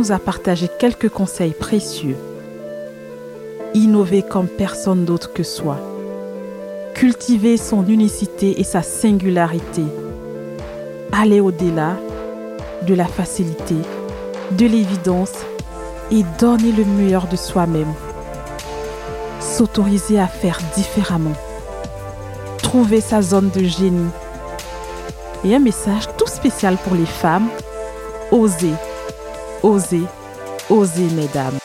nous a partagé quelques conseils précieux. Innover comme personne d'autre que soi. Cultiver son unicité et sa singularité. Aller au-delà de la facilité, de l'évidence et donner le meilleur de soi-même. S'autoriser à faire différemment. Trouver sa zone de génie. Et un message tout spécial pour les femmes. Osez, osez, osez, mesdames.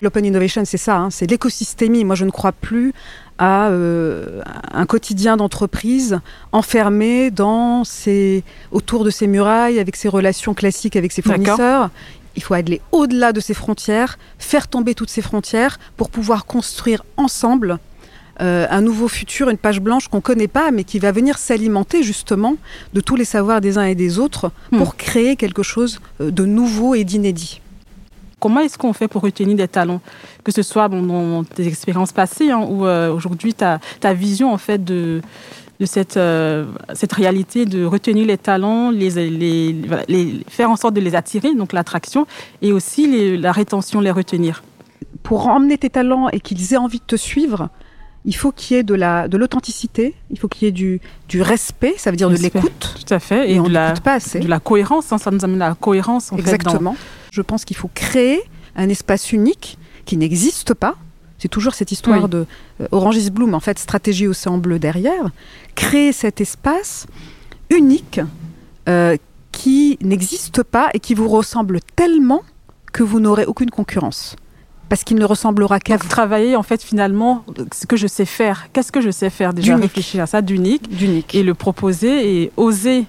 L'open innovation, c'est ça, hein, c'est l'écosystémie. Moi, je ne crois plus à euh, un quotidien d'entreprise enfermé dans ses, autour de ses murailles, avec ses relations classiques avec ses fournisseurs. Il faut aller au-delà de ses frontières, faire tomber toutes ces frontières pour pouvoir construire ensemble euh, un nouveau futur, une page blanche qu'on ne connaît pas, mais qui va venir s'alimenter justement de tous les savoirs des uns et des autres pour hmm. créer quelque chose euh, de nouveau et d'inédit. Comment est-ce qu'on fait pour retenir des talents Que ce soit dans tes expériences passées hein, ou euh, aujourd'hui ta, ta, vision en fait de, de cette, euh, cette réalité de retenir les talents, les, les, les, faire en sorte de les attirer, donc l'attraction, et aussi la rétention, les retenir? Pour emmener tes talents et qu'ils aient envie de te suivre, il faut qu'il y ait de la de l'authenticité, il faut qu'il y ait du, du respect, ça veut dire de l'écoute. Tout à fait. Et, on de, la, pas assez. de la cohérence, hein, ça nous amène à la cohérence. En Exactement. Je pense qu'il faut créer un espace unique qui n'existe pas. C'est toujours cette histoire de euh, Orange is Bloom, en fait, stratégie océan bleu derrière. Créer cet espace unique euh, qui n'existe pas et qui vous ressemble tellement que vous n'aurez aucune concurrence parce qu'il ne ressemblera qu'à vous. Travailler en fait finalement ce que je sais faire. Qu'est-ce que je sais faire déjà? Réfléchir à ça d'unique, d'unique et le proposer et oser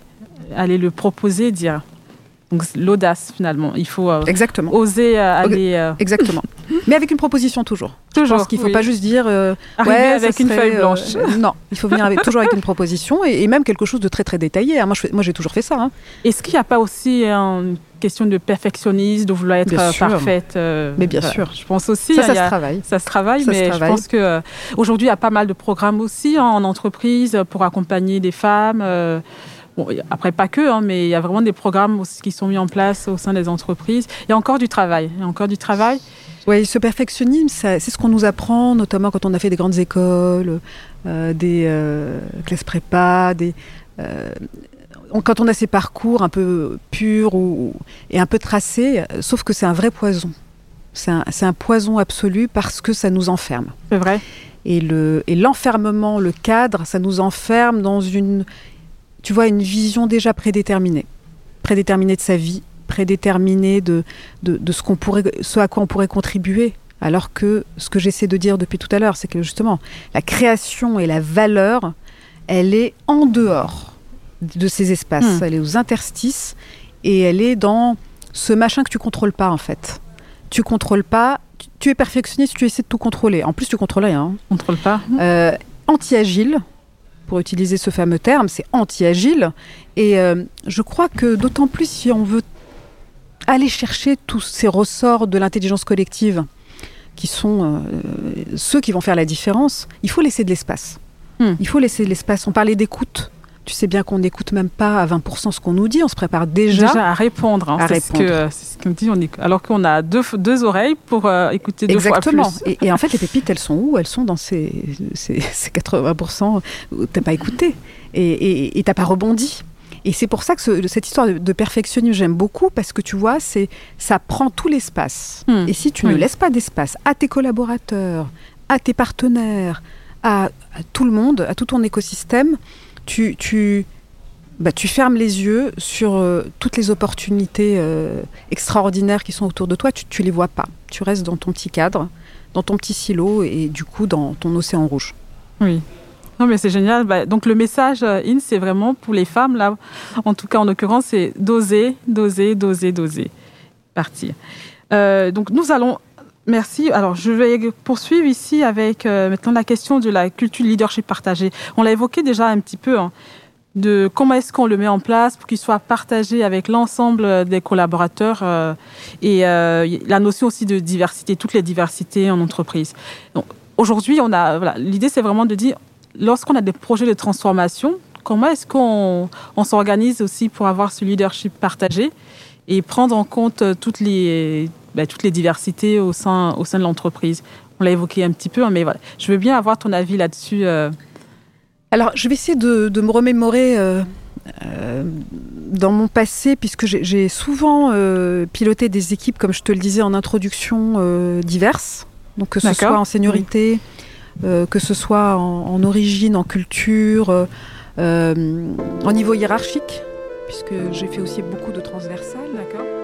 aller le proposer, dire donc l'audace finalement. Il faut euh, Exactement. oser euh, aller. Euh, Exactement. Mais avec une proposition toujours. Toujours. Parce qu'il ne faut pas juste dire. Arriver avec une feuille blanche. non, il faut venir avec, toujours avec une proposition et, même quelque chose de très très détaillé. Hein. Moi, moi, j'ai toujours fait ça. Hein. Est-ce qu'il n'y a pas aussi une question de perfectionnisme, de vouloir être parfaite Mais bien sûr. Je pense aussi. Ça, ça se travaille. Ça se travaille, mais je pense que aujourd'hui, il y a pas mal de programmes aussi hein, en entreprise pour accompagner des femmes après, pas que, hein, mais il y a vraiment des programmes qui sont mis en place au sein des entreprises. Il y a encore du travail. Il y a encore du travail. Oui, ce perfectionnisme, c'est ce qu'on nous apprend, notamment quand on a fait des grandes écoles, euh, des euh, classes prépa, des, euh, quand on a ces parcours un peu purs ou, et un peu tracés, sauf que c'est un vrai poison. C'est un, un, poison absolu parce que ça nous enferme. C'est vrai. Et l'enfermement, le, le cadre, ça nous enferme dans une tu vois, une vision déjà prédéterminée, prédéterminée de sa vie, prédéterminée de, de, ce, qu'on pourrait, ce à quoi on pourrait contribuer. Alors que ce que j'essaie de dire depuis tout à l'heure, c'est que justement, la création et la valeur, elle est en dehors de ces espaces. Hmm. Elle est aux interstices et elle est dans ce machin que tu contrôles pas en fait. Tu contrôles pas. Tu, es perfectionniste, tu essaies de tout contrôler. En plus, tu contrôles rien. Contrôle pas. Euh, anti-agile, pour utiliser ce fameux terme, c'est anti-agile. Et euh, je crois que d'autant plus si on veut aller chercher tous ces ressorts de l'intelligence collective, qui sont euh, ceux qui vont faire la différence, il faut laisser de l'espace. Hmm. Il faut laisser de l'espace. On parlait d'écoute tu sais bien qu'on n'écoute même pas à 20% ce qu'on nous dit, on se prépare déjà, déjà à répondre. Hein, c'est ce qu'on dit, on alors qu'on a deux, deux oreilles pour euh, écouter deux Exactement. fois plus. Et, et, en fait, les pépites, elles sont où? Elles sont dans ces, ces, ces 80% où tu n'as pas écouté et tu n'as pas rebondi. Et c'est pour ça que cette histoire de, perfectionnisme, j'aime beaucoup parce que tu vois, c'est ça prend tout l'espace. Hmm. Et si tu ne laisses pas d'espace à tes collaborateurs, à tes partenaires, à, à, tout le monde, à tout ton écosystème, tu, tu, bah, tu fermes les yeux sur euh, toutes les opportunités euh, extraordinaires qui sont autour de toi, tu ne les vois pas. Tu restes dans ton petit cadre, dans ton petit silo et du coup dans ton océan rouge. Oui. Non mais c'est génial. Bah, donc le message euh, in c'est vraiment pour les femmes là, en tout cas en l'occurrence c'est d'oser, d'oser, d'oser, d'oser partir. donc nous allons Merci. Alors, je vais poursuivre ici avec euh, maintenant la question de la culture leadership partagée. On l'a évoqué déjà un petit peu, hein, de comment est-ce qu'on le met en place pour qu'il soit partagé avec l'ensemble des collaborateurs euh, et euh, la notion aussi de diversité, toutes les diversités en entreprise. Aujourd'hui, on a, l'idée c'est vraiment de dire, lorsqu'on a des projets de transformation, comment est-ce qu'on on, s'organise aussi pour avoir ce leadership partagé et prendre en compte toutes les, bah, toutes les diversités au sein, au sein de l'entreprise. On l'a évoqué un petit peu, hein, mais voilà. Je veux bien avoir ton avis là-dessus. Euh. Alors, je vais essayer de, de me remémorer euh, euh, dans mon passé, puisque j'ai souvent piloté des équipes, comme je te le disais en introduction, diverses. Donc, que ce soit en seniorité, que ce soit en, en origine, en culture, en niveau hiérarchique, puisque j'ai fait aussi beaucoup de transversales. D'accord